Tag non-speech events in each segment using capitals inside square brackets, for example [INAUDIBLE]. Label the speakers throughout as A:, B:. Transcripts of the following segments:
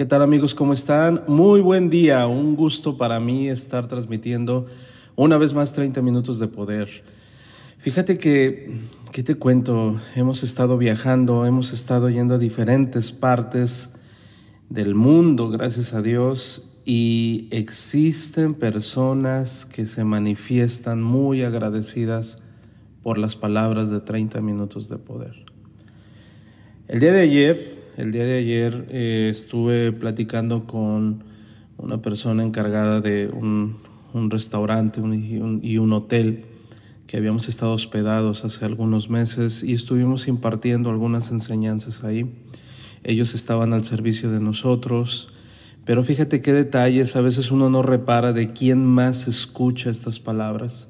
A: ¿Qué tal amigos? ¿Cómo están? Muy buen día. Un gusto para mí estar transmitiendo una vez más 30 minutos de poder. Fíjate que, ¿qué te cuento? Hemos estado viajando, hemos estado yendo a diferentes partes del mundo, gracias a Dios, y existen personas que se manifiestan muy agradecidas por las palabras de 30 minutos de poder. El día de ayer el día de ayer eh, estuve platicando con una persona encargada de un, restaurante y, un, hotel que habíamos estado hospedados hace algunos meses y estuvimos impartiendo algunas enseñanzas ahí. Ellos estaban al servicio de nosotros, pero fíjate qué detalles, a veces uno no repara de quién más escucha estas palabras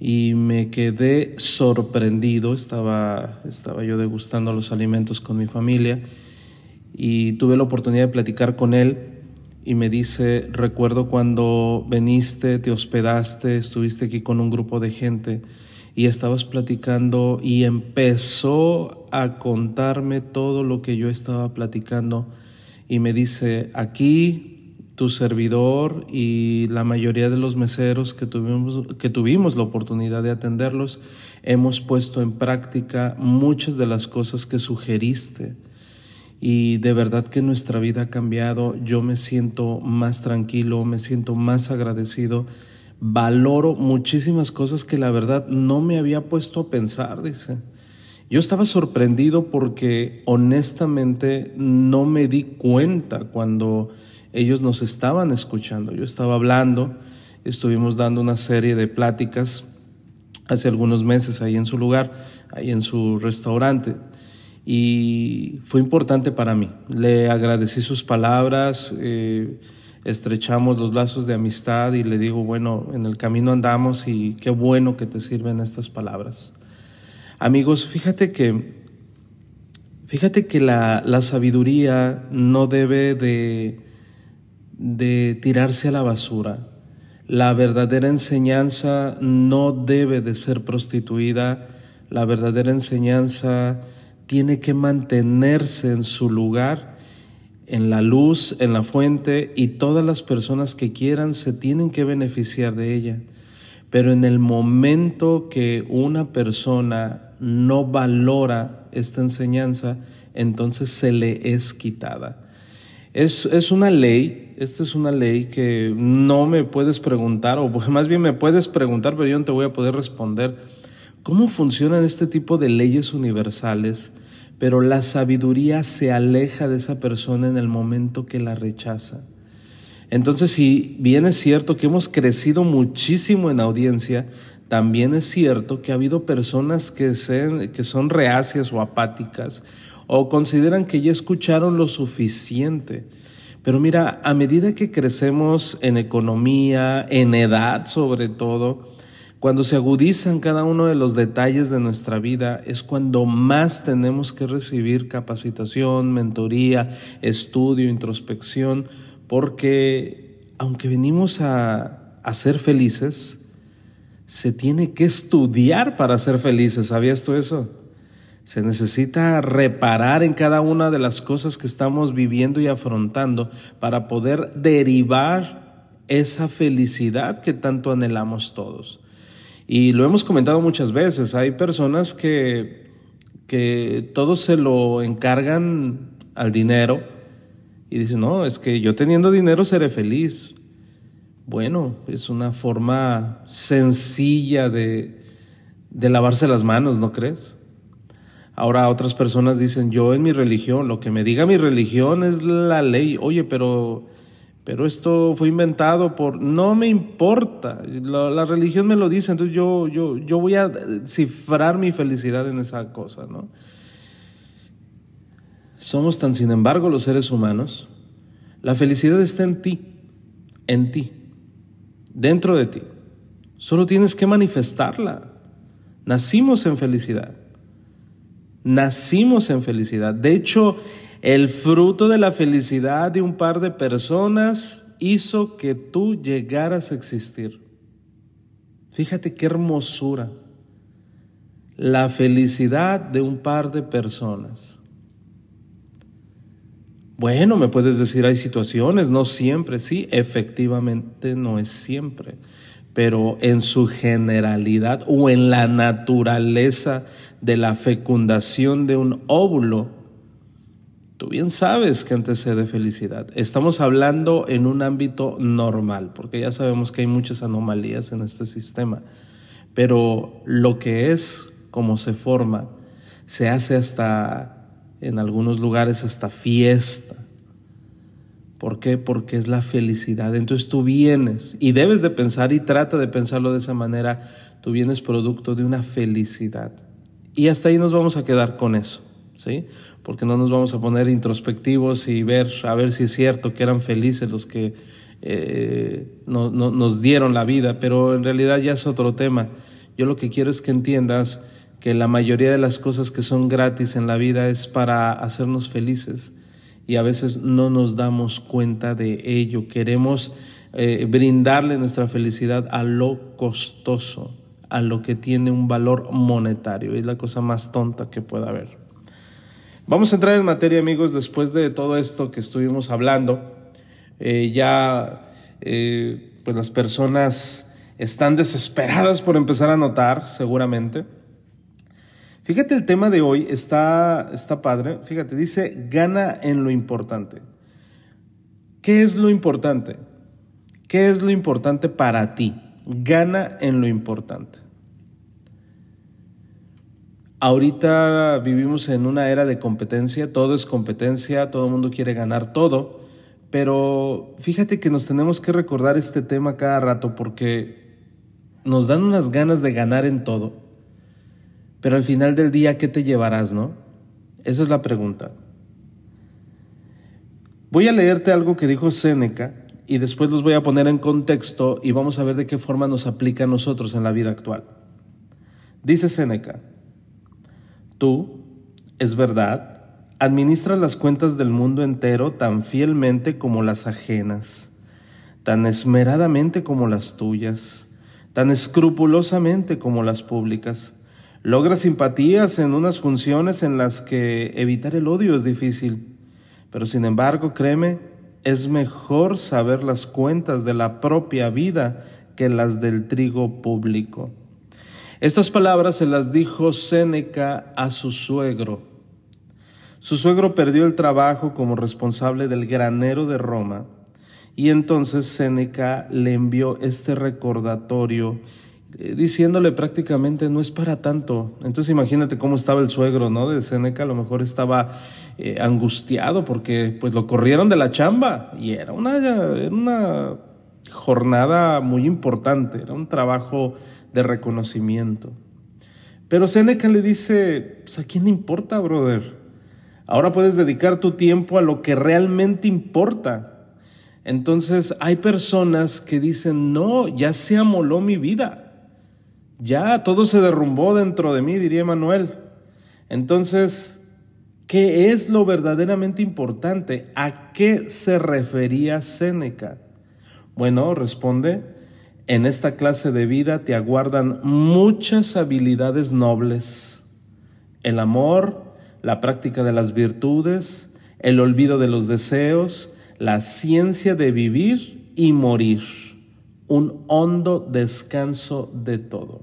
A: y me quedé sorprendido. Estaba, estaba yo degustando los alimentos con mi familia y tuve la oportunidad de platicar con él y me dice, recuerdo cuando veniste, te hospedaste, estuviste aquí con un grupo de gente y estabas platicando y empezó a contarme todo lo que yo estaba platicando y me dice, aquí tu servidor y la mayoría de los meseros que tuvimos, que tuvimos la oportunidad de atenderlos, hemos puesto en práctica muchas de las cosas que sugeriste. Y de verdad que nuestra vida ha cambiado, yo me siento más tranquilo, me siento más agradecido, valoro muchísimas cosas que la verdad no me había puesto a pensar, dice. Yo estaba sorprendido porque honestamente no me di cuenta cuando ellos nos estaban escuchando. Yo estaba hablando, estuvimos dando una serie de pláticas hace algunos meses ahí en su lugar, ahí en su restaurante. Y fue importante para mí. Le agradecí sus palabras, eh, estrechamos los lazos de amistad y le digo, bueno, en el camino andamos y qué bueno que te sirven estas palabras. Amigos, fíjate que, fíjate que la, la sabiduría no debe de de tirarse a la basura. La verdadera enseñanza no debe de ser prostituida, la verdadera enseñanza tiene que mantenerse en su lugar, en la luz, en la fuente, y todas las personas que quieran se tienen que beneficiar de ella. Pero en el momento que una persona no valora esta enseñanza, entonces se le es quitada. Es, es una ley esta es una ley que no me puedes preguntar, o [LAUGHS] más bien me puedes preguntar, pero yo no te voy a poder responder. ¿Cómo funcionan este tipo de leyes universales? Pero la sabiduría se aleja de esa persona en el momento que la rechaza. Entonces, si bien es cierto que hemos crecido muchísimo en audiencia, también es cierto que ha habido personas que, que son reacias o apáticas o consideran que ya escucharon lo suficiente pero mira, a medida que crecemos en economía, en edad sobre todo, cuando se agudizan cada uno de los detalles de nuestra vida, es cuando más tenemos que recibir capacitación, mentoría, estudio, introspección, porque aunque venimos a, a ser felices, se tiene que estudiar para ser felices. ¿Sabías tú eso? Se necesita reparar en cada una de las cosas que estamos viviendo y afrontando para poder derivar esa felicidad que tanto anhelamos todos. Y lo hemos comentado muchas veces, hay personas que, que todo se lo encargan al dinero y dicen, no, es que yo teniendo dinero seré feliz. Bueno, es una forma sencilla de, de lavarse las manos, ¿no crees? Ahora otras personas dicen, yo en mi religión, lo que me diga mi religión es la ley. Oye, pero, pero esto fue inventado por... No me importa, la, religión me lo dice, entonces yo, yo, yo voy a cifrar mi felicidad en esa cosa, ¿no? Somos tan, sin embargo, los seres humanos. La felicidad está en ti, en ti, dentro de ti. Solo tienes que manifestarla. Nacimos en felicidad. Nacimos en felicidad. De hecho, el fruto de la felicidad de un par de personas hizo que tú llegaras a existir. Fíjate qué hermosura. La felicidad de un par de personas. Bueno, me puedes decir, hay situaciones, no siempre, sí, efectivamente no es siempre, pero en su generalidad o en la naturaleza de la fecundación de un óvulo, tú bien sabes que antecede felicidad. Estamos hablando en un ámbito normal, porque ya sabemos que hay muchas anomalías en este sistema, pero lo que es, como se forma, se hace hasta en algunos lugares hasta fiesta. ¿Por qué? Porque es la felicidad. Entonces tú vienes y debes de pensar y trata de pensarlo de esa manera. Tú vienes producto de una felicidad. Y hasta ahí nos vamos a quedar con eso, ¿sí? Porque no nos vamos a poner introspectivos y ver, a ver si es cierto que eran felices los que eh, no, nos dieron la vida, pero en realidad ya es otro tema. Yo lo que quiero es que entiendas que la mayoría de las cosas que son gratis en la vida es para hacernos felices y a veces no nos damos cuenta de ello. Queremos eh, brindarle nuestra felicidad a lo costoso, a lo que tiene un valor monetario. Es la cosa más tonta que pueda haber. Vamos a entrar en materia, amigos, después de todo esto que estuvimos hablando. Eh, ya, eh, pues las personas están desesperadas por empezar a notar, seguramente Fíjate, el tema de hoy está, está padre. Fíjate, dice, gana en lo importante. ¿Qué es lo importante? ¿Qué es lo importante para ti? Gana en lo importante. Ahorita vivimos en una era de competencia, todo es competencia, todo el mundo quiere ganar todo, pero fíjate que nos tenemos que recordar este tema cada rato porque nos dan unas ganas de ganar en todo pero al final del día, ¿qué te llevarás, no? Esa es la pregunta. Voy a leerte algo que dijo Séneca y después los voy a poner en contexto y vamos a ver de qué forma nos aplica a nosotros en la vida actual. Dice Séneca, tú, es verdad, administras las cuentas del mundo entero tan fielmente como las ajenas, tan esmeradamente como las tuyas, tan escrupulosamente como las públicas Logra simpatías en unas funciones en las que evitar el odio es difícil, pero sin embargo, créeme, es mejor saber las cuentas de la propia vida que las del trigo público. Estas palabras se las dijo Séneca a su suegro. Su suegro perdió el trabajo como responsable del granero de Roma y entonces Séneca le envió este recordatorio eh, diciéndole prácticamente no es para tanto. Entonces imagínate cómo estaba el suegro, ¿no? De Seneca, a lo mejor estaba eh, angustiado porque pues lo corrieron de la chamba y era una, era una jornada muy importante, era un trabajo de reconocimiento. Pero Seneca le dice, pues a quién le importa, brother. Ahora puedes dedicar tu tiempo a lo que realmente importa. Entonces hay personas que dicen, no, ya se amoló mi vida ya todo se derrumbó dentro de mí, diría Manuel. Entonces, ¿qué es lo verdaderamente importante? ¿A qué se refería Séneca? Bueno, responde, en esta clase de vida te aguardan muchas habilidades nobles. El amor, la práctica de las virtudes, el olvido de los deseos, la ciencia de vivir y morir, un hondo descanso de todo.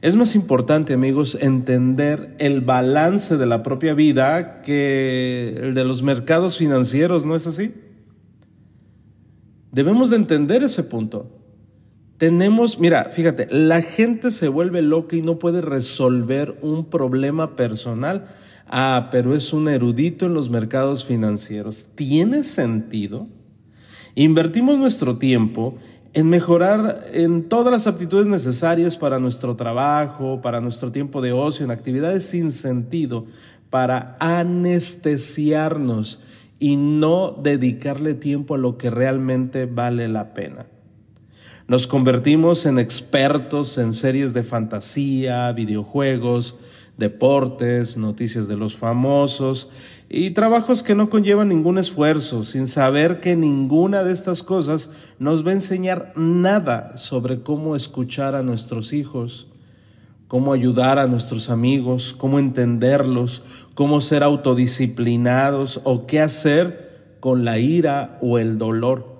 A: Es más importante, amigos, entender el balance de la propia vida que el de los mercados financieros, ¿no es así? Debemos de entender ese punto. Tenemos, mira, fíjate, la gente se vuelve loca y no puede resolver un problema personal. Ah, pero es un erudito en los mercados financieros. ¿Tiene sentido? Invertimos nuestro tiempo en mejorar en todas las aptitudes necesarias para nuestro trabajo, para nuestro tiempo de ocio, en actividades sin sentido, para anestesiarnos y no dedicarle tiempo a lo que realmente vale la pena. Nos convertimos en expertos en series de fantasía, videojuegos, deportes, noticias de los famosos y trabajos que no conllevan ningún esfuerzo, sin saber que ninguna de estas cosas nos va a enseñar nada sobre cómo escuchar a nuestros hijos, cómo ayudar a nuestros amigos, cómo entenderlos, cómo ser autodisciplinados o qué hacer con la ira o el dolor.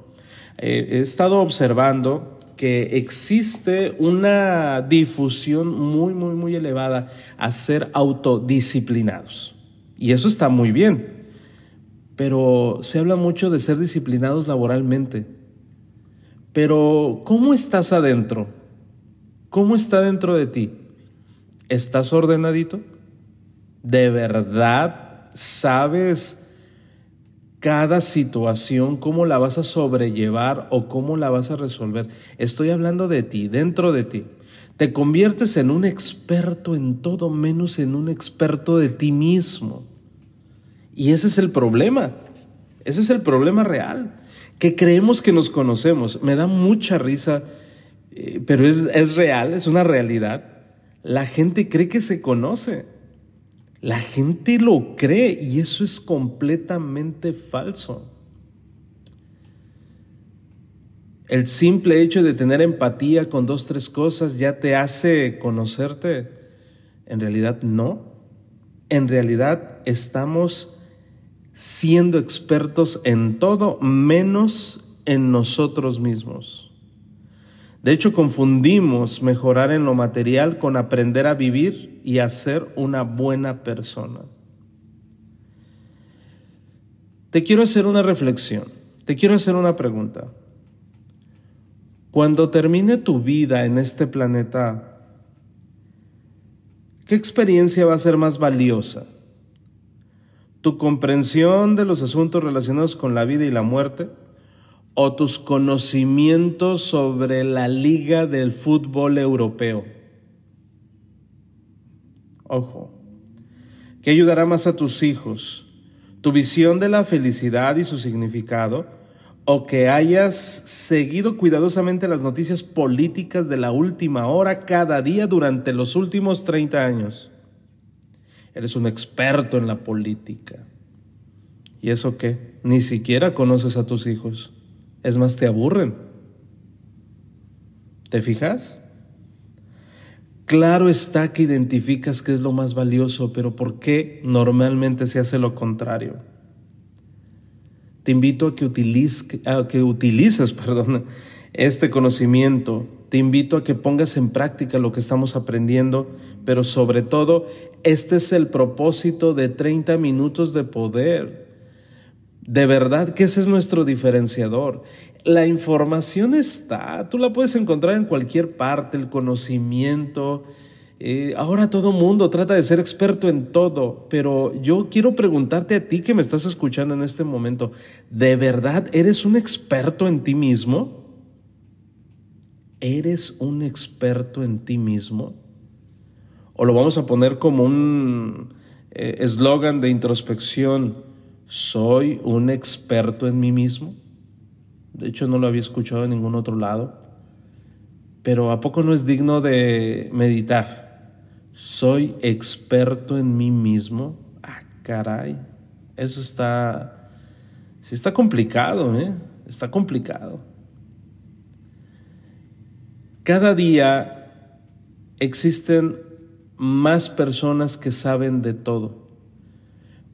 A: Eh, he estado observando que existe una difusión muy, muy, muy elevada a ser autodisciplinados. Y eso está muy bien. Pero se habla mucho de ser disciplinados laboralmente. Pero ¿cómo estás adentro? ¿Cómo está dentro de ti? ¿Estás ordenadito? ¿De verdad sabes cada situación, cómo la vas a sobrellevar o cómo la vas a resolver. Estoy hablando de ti, dentro de ti. Te conviertes en un experto en todo menos en un experto de ti mismo. Y ese es el problema. Ese es el problema real. Que creemos que nos conocemos. Me da mucha risa, eh, pero es, es real, es una realidad. La gente cree que se conoce. La gente lo cree y eso es completamente falso. El simple hecho de tener empatía con dos, tres cosas ya te hace conocerte. En realidad no. En realidad estamos siendo expertos en todo menos en nosotros mismos. De hecho, confundimos mejorar en lo material con aprender a vivir y a ser una buena persona. Te quiero hacer una reflexión, te quiero hacer una pregunta. Cuando termine tu vida en este planeta, ¿qué experiencia va a ser más valiosa? ¿Tu comprensión de los asuntos relacionados con la vida y la muerte? o tus conocimientos sobre la liga del fútbol europeo. Ojo, ¿qué ayudará más a tus hijos? ¿Tu visión de la felicidad y su significado? ¿O que hayas seguido cuidadosamente las noticias políticas de la última hora cada día durante los últimos 30 años? Eres un experto en la política. ¿Y eso qué? Ni siquiera conoces a tus hijos. Es más, te aburren. ¿Te fijas? Claro está que identificas qué es lo más valioso, pero ¿por qué normalmente se hace lo contrario? Te invito a que, utilices, a que utilices [LAUGHS] este conocimiento, te invito a que pongas en práctica lo que estamos aprendiendo, pero sobre todo, este es el propósito de 30 minutos de poder de verdad que ese es nuestro diferenciador. La información está, tú la puedes encontrar en cualquier parte, el conocimiento. Eh, ahora todo mundo trata de ser experto en todo, pero yo quiero preguntarte a ti que me estás escuchando en este momento, ¿de verdad eres un experto en ti mismo? ¿Eres un experto en ti mismo? O lo vamos a poner como un eh, eslogan de introspección ¿Soy un experto en mí mismo? De hecho, no lo había escuchado en ningún otro lado. Pero ¿a poco no es digno de meditar? ¿Soy experto en mí mismo? Ah, caray. Eso está... Sí está complicado, ¿eh? Está complicado. Cada día existen más personas que saben de todo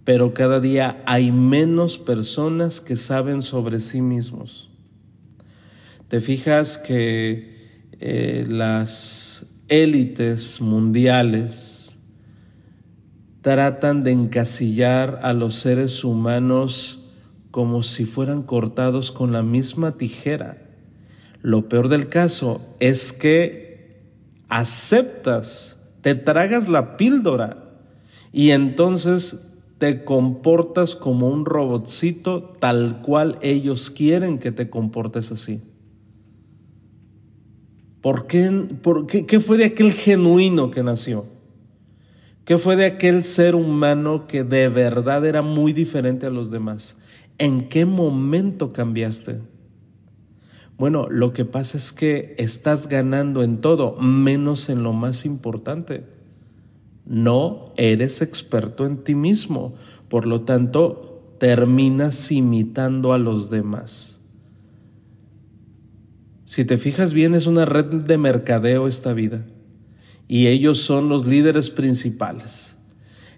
A: pero cada día hay menos personas que saben sobre sí mismos. Te fijas que eh, las élites mundiales tratan de encasillar a los seres humanos como si fueran cortados con la misma tijera. Lo peor del caso es que aceptas, te tragas la píldora y entonces te comportas como un robotcito tal cual ellos quieren que te comportes así. ¿Por qué, por qué, qué fue de aquel genuino que nació? ¿Qué fue de aquel ser humano que de verdad era muy diferente a los demás? ¿En qué momento cambiaste? Bueno, lo que pasa es que estás ganando en todo, menos en lo más importante. No eres experto en ti mismo, por lo tanto, terminas imitando a los demás. Si te fijas bien, es una red de mercadeo esta vida. Y ellos son los líderes principales.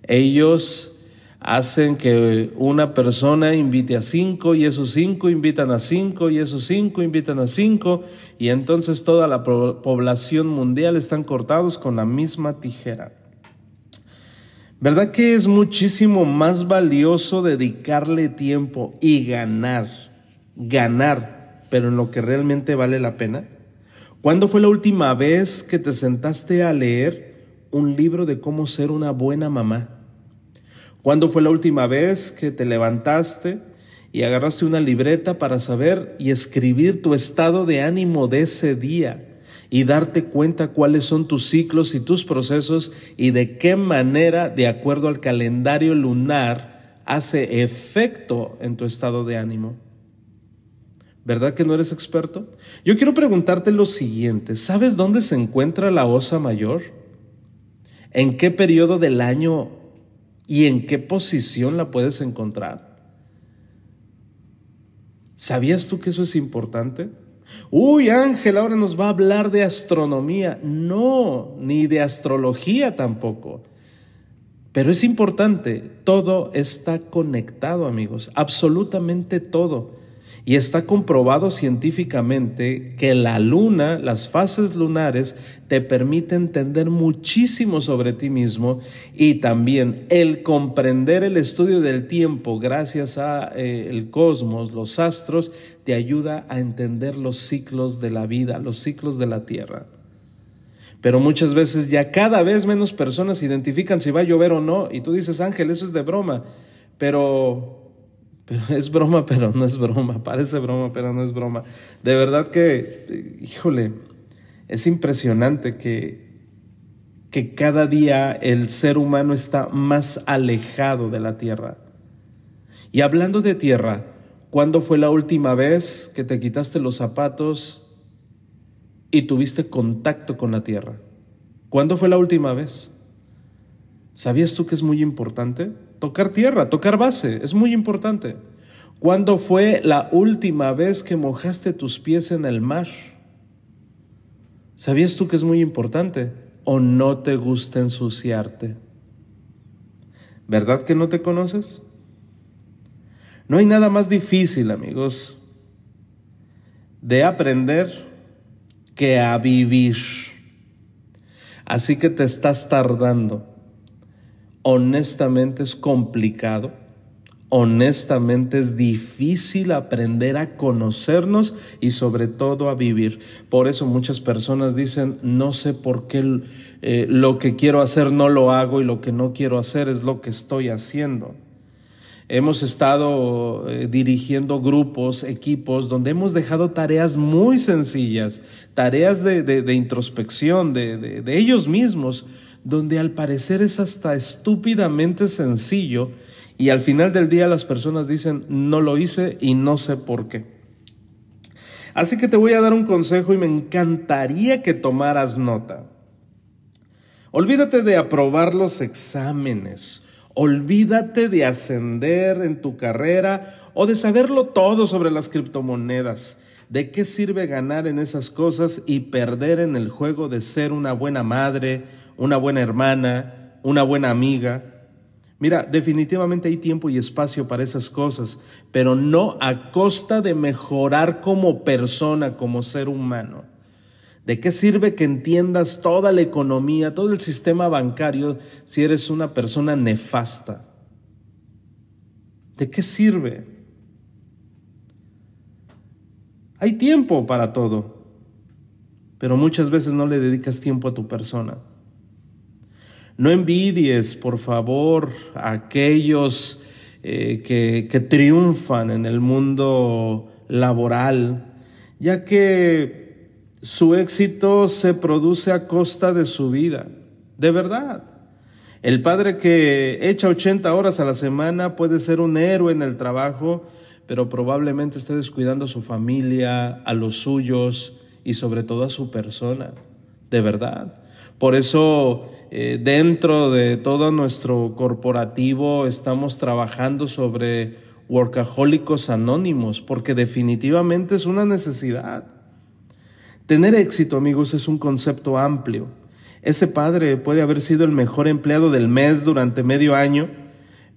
A: Ellos hacen que una persona invite a cinco y esos cinco invitan a cinco y esos cinco invitan a cinco y entonces toda la población mundial están cortados con la misma tijera. ¿Verdad que es muchísimo más valioso dedicarle tiempo y ganar, ganar, pero en lo que realmente vale la pena? ¿Cuándo fue la última vez que te sentaste a leer un libro de cómo ser una buena mamá? ¿Cuándo fue la última vez que te levantaste y agarraste una libreta para saber y escribir tu estado de ánimo de ese día y darte cuenta cuáles son tus ciclos y tus procesos y de qué manera, de acuerdo al calendario lunar, hace efecto en tu estado de ánimo? ¿Verdad que no eres experto? Yo quiero preguntarte lo siguiente, ¿sabes dónde se encuentra la osa mayor? ¿En qué periodo del año y en qué posición la puedes encontrar. ¿Sabías tú que eso es importante? Uy, Ángel, ahora nos va a hablar de astronomía. No, ni de astrología tampoco. Pero es importante, todo está conectado, amigos, absolutamente todo. Y está comprobado científicamente que la luna, las fases lunares, te permiten entender muchísimo sobre ti mismo y también el comprender el estudio del tiempo gracias a eh, el cosmos, los astros, te ayuda a entender los ciclos de la vida, los ciclos de la tierra. Pero muchas veces ya cada vez menos personas identifican si va a llover o no y tú dices, Ángel, eso es de broma, pero pero [LAUGHS] es broma, pero no es broma. Parece broma, pero no es broma. De verdad que, híjole, es impresionante que, que cada día el ser humano está más alejado de la tierra. Y hablando de tierra, ¿cuándo fue la última vez que te quitaste los zapatos y tuviste contacto con la tierra? ¿Cuándo fue la última vez? ¿Sabías tú que es muy importante? Tocar tierra, tocar base, es muy importante. ¿Cuándo fue la última vez que mojaste tus pies en el mar? ¿Sabías tú que es muy importante? ¿O no te gusta ensuciarte? ¿Verdad que no te conoces? No hay nada más difícil, amigos, de aprender que a vivir. Así que te estás tardando honestamente es complicado, honestamente es difícil aprender a conocernos y sobre todo a vivir. Por eso muchas personas dicen, no sé por qué eh, lo que quiero hacer no lo hago y lo que no quiero hacer es lo que estoy haciendo. Hemos estado eh, dirigiendo grupos, equipos, donde hemos dejado tareas muy sencillas, tareas de, introspección de ellos mismos, donde al parecer es hasta estúpidamente sencillo y al final del día las personas dicen, no lo hice y no sé por qué. Así que te voy a dar un consejo y me encantaría que tomaras nota. Olvídate de aprobar los exámenes, olvídate de ascender en tu carrera o de saberlo todo sobre las criptomonedas. ¿De qué sirve ganar en esas cosas y perder en el juego de ser una buena madre, una buena hermana, una buena amiga. Mira, definitivamente hay tiempo y espacio para esas cosas, pero no a costa de mejorar como persona, como ser humano. ¿De qué sirve que entiendas toda la economía, todo el sistema bancario si eres una persona nefasta? ¿De qué sirve? Hay tiempo para todo, pero muchas veces no le dedicas tiempo a tu persona. No envidies, por favor, a aquellos eh, que, que triunfan en el mundo laboral, ya que su éxito se produce a costa de su vida. De verdad. El padre que echa 80 horas a la semana puede ser un héroe en el trabajo, pero probablemente esté descuidando a su familia, a los suyos y sobre todo a su persona. De verdad. Por eso eh, dentro de todo nuestro corporativo estamos trabajando sobre workahólicos anónimos, porque definitivamente es una necesidad. Tener éxito, amigos, es un concepto amplio. Ese padre puede haber sido el mejor empleado del mes durante medio año,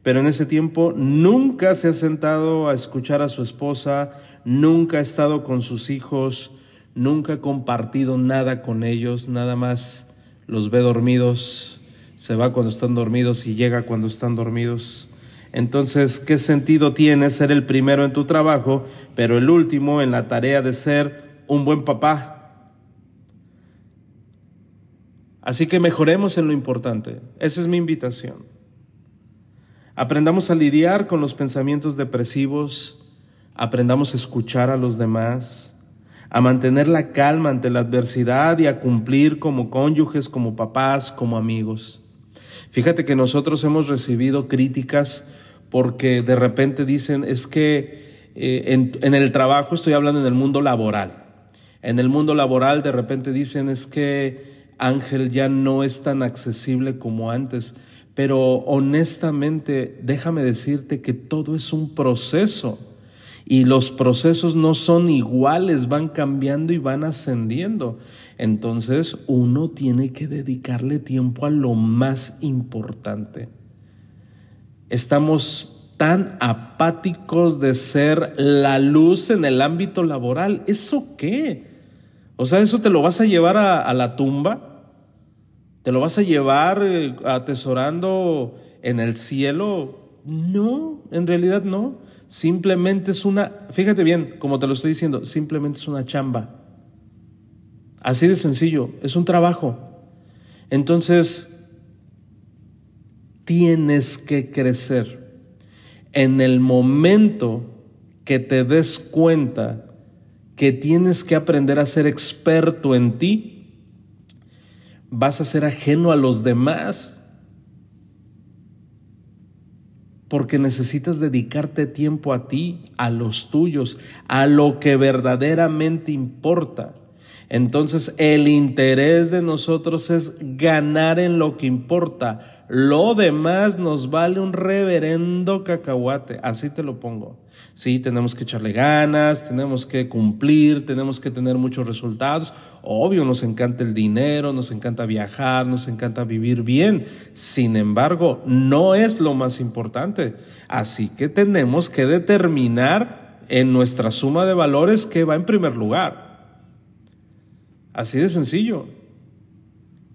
A: pero en ese tiempo nunca se ha sentado a escuchar a su esposa, nunca ha estado con sus hijos, nunca ha compartido nada con ellos, nada más los ve dormidos, se va cuando están dormidos y llega cuando están dormidos. Entonces, ¿qué sentido tiene ser el primero en tu trabajo, pero el último en la tarea de ser un buen papá? Así que mejoremos en lo importante. Esa es mi invitación. Aprendamos a lidiar con los pensamientos depresivos, aprendamos a escuchar a los demás, a mantener la calma ante la adversidad y a cumplir como cónyuges, como papás, como amigos. Fíjate que nosotros hemos recibido críticas porque de repente dicen, es que eh, en, en el trabajo, estoy hablando en el mundo laboral, en el mundo laboral de repente dicen, es que Ángel ya no es tan accesible como antes, pero honestamente déjame decirte que todo es un proceso y los procesos no son iguales, van cambiando y van ascendiendo. Entonces uno tiene que dedicarle tiempo a lo más importante. Estamos tan apáticos de ser la luz en el ámbito laboral. ¿Eso qué? O sea, ¿eso te lo vas a llevar a, a la tumba? ¿Te lo vas a llevar eh, atesorando en el cielo? No, en realidad no. Simplemente es una, fíjate bien, como te lo estoy diciendo, simplemente es una chamba. Así de sencillo, es un trabajo. Entonces, tienes que crecer. En el momento que te des cuenta que tienes que aprender a ser experto en ti, vas a ser ajeno a los demás. Porque necesitas dedicarte tiempo a ti, a los tuyos, a lo que verdaderamente importa. Entonces el interés de nosotros es ganar en lo que importa, lo demás nos vale un reverendo cacahuate, así te lo pongo. Sí, tenemos que echarle ganas, tenemos que cumplir, tenemos que tener muchos resultados. Obvio, nos encanta el dinero, nos encanta viajar, nos encanta vivir bien. Sin embargo, no es lo más importante. Así que tenemos que determinar en nuestra suma de valores qué va en primer lugar. Así de sencillo.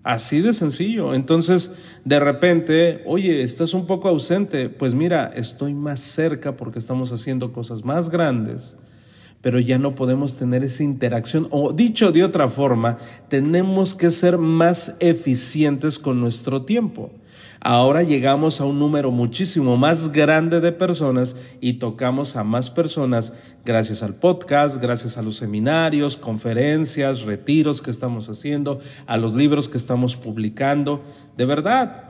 A: Así de sencillo. Entonces, de repente, oye, estás un poco ausente. Pues mira, estoy más cerca porque estamos haciendo cosas más grandes, pero ya no podemos tener esa interacción. O dicho de otra forma, tenemos que ser más eficientes con nuestro tiempo. Ahora llegamos a un número muchísimo más grande de personas y tocamos a más personas gracias al podcast, gracias a los seminarios, conferencias, retiros que estamos haciendo, a los libros que estamos publicando. De verdad,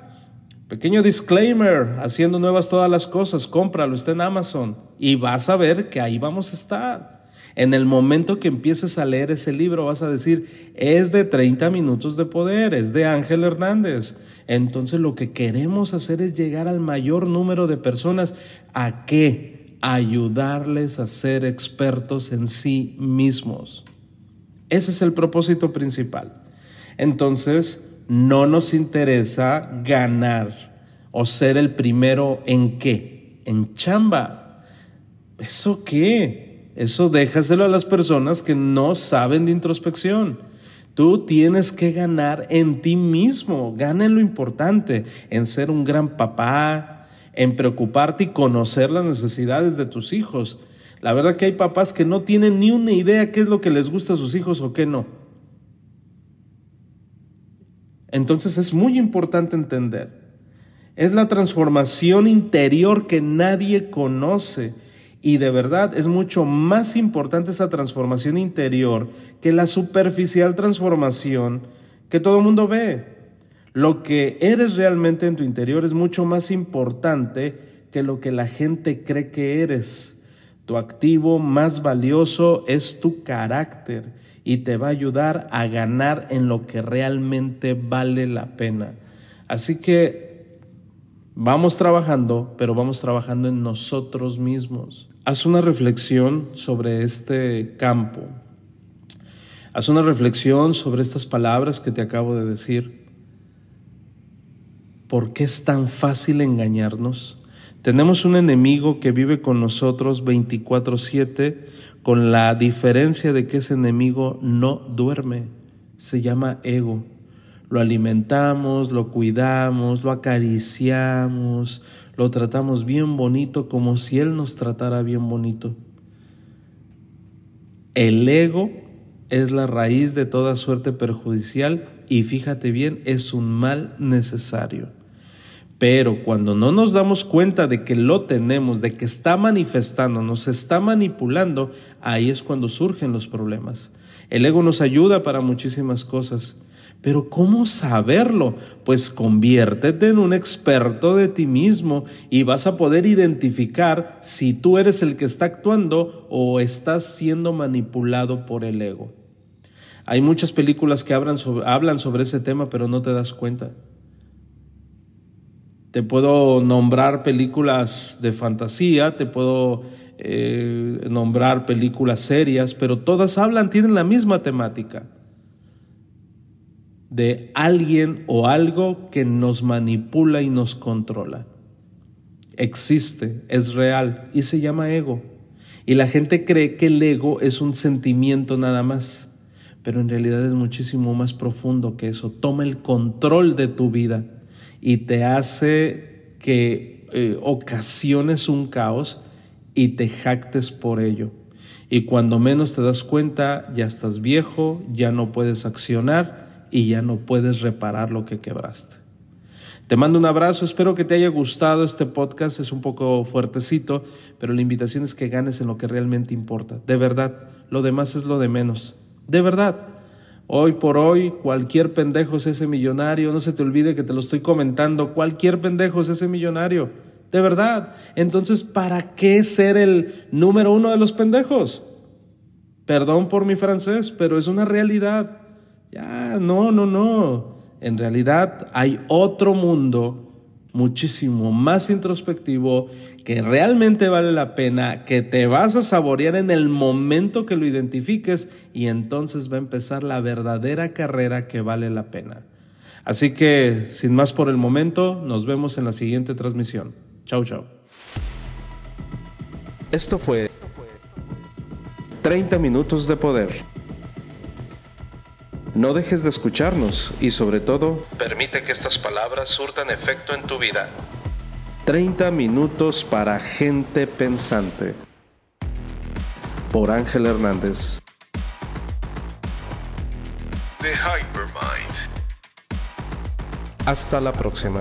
A: Pequeño disclaimer, haciendo nuevas todas las cosas, cómpralo, está en Amazon y vas a ver que ahí vamos a estar. En el momento que empieces a leer ese libro vas a decir, es de 30 minutos de poder, es de Ángel Hernández. Entonces lo que queremos hacer es llegar al mayor número de personas. ¿A qué? Ayudarles a ser expertos en sí mismos. Ese es el propósito principal. Entonces, no nos interesa ganar o ser el primero en qué? En chamba. ¿Eso qué? Eso déjaselo a las personas que no saben de introspección. Tú tienes que ganar en ti mismo, gana en lo importante, en ser un gran papá, en preocuparte y conocer las necesidades de tus hijos. La verdad que hay papás que no tienen ni una idea qué es lo que les gusta a sus hijos o qué no. Entonces es muy importante entender. Es la transformación interior que nadie conoce y de verdad es mucho más importante esa transformación interior que la superficial transformación que todo el mundo ve. Lo que eres realmente en tu interior es mucho más importante que lo que la gente cree que eres. Tu activo más valioso es tu carácter y te va a ayudar a ganar en lo que realmente vale la pena. Así que vamos trabajando, pero vamos trabajando en nosotros mismos. Haz una reflexión sobre este campo. Haz una reflexión sobre estas palabras que te acabo de decir. ¿Por qué es tan fácil engañarnos? Tenemos un enemigo que vive con nosotros 24/7 con la diferencia de que ese enemigo no duerme. Se llama ego. Lo alimentamos, lo cuidamos, lo acariciamos, lo tratamos bien bonito como si Él nos tratara bien bonito. El ego es la raíz de toda suerte perjudicial y fíjate bien, es un mal necesario. Pero cuando no nos damos cuenta de que lo tenemos, de que está manifestando, nos está manipulando, ahí es cuando surgen los problemas. El ego nos ayuda para muchísimas cosas. Pero ¿cómo saberlo? Pues conviértete en un experto de ti mismo y vas a poder identificar si tú eres el que está actuando o estás siendo manipulado por el ego. Hay muchas películas que hablan sobre, ese tema, pero no te das cuenta. Te puedo nombrar películas de fantasía, te puedo eh, nombrar películas serias, pero todas hablan, tienen la misma temática de alguien o algo que nos manipula y nos controla. Existe, es real y se llama ego. Y la gente cree que el ego es un sentimiento nada más, pero en realidad es muchísimo más profundo que eso. Toma el control de tu vida y te hace que eh, ocasiones un caos y te jactes por ello. Y cuando menos te das cuenta, ya estás viejo, ya no puedes accionar y ya no puedes reparar lo que quebraste. Te mando un abrazo, espero que te haya gustado este podcast, es un poco fuertecito, pero la invitación es que ganes en lo que realmente importa. De verdad, lo demás es lo de menos. De verdad. Hoy por hoy, cualquier pendejo es ese millonario. No se te olvide que te lo estoy comentando. Cualquier pendejo es ese millonario. De verdad. Entonces, ¿para qué ser el número uno de los pendejos? Perdón por mi francés, pero es una realidad. Ya, no, no, no. En realidad hay otro mundo muchísimo más introspectivo, que realmente vale la pena, que te vas a saborear en el momento que lo identifiques y entonces va a empezar la verdadera carrera que vale la pena. Así que, sin más por el momento, nos vemos en la siguiente transmisión. Chau, chau. Esto fue 30 minutos de poder. No dejes de escucharnos y sobre todo, permite que estas palabras surtan efecto en tu vida. 30 minutos para gente pensante. Por Ángel Hernández.
B: The Hypermind.
A: Hasta la próxima.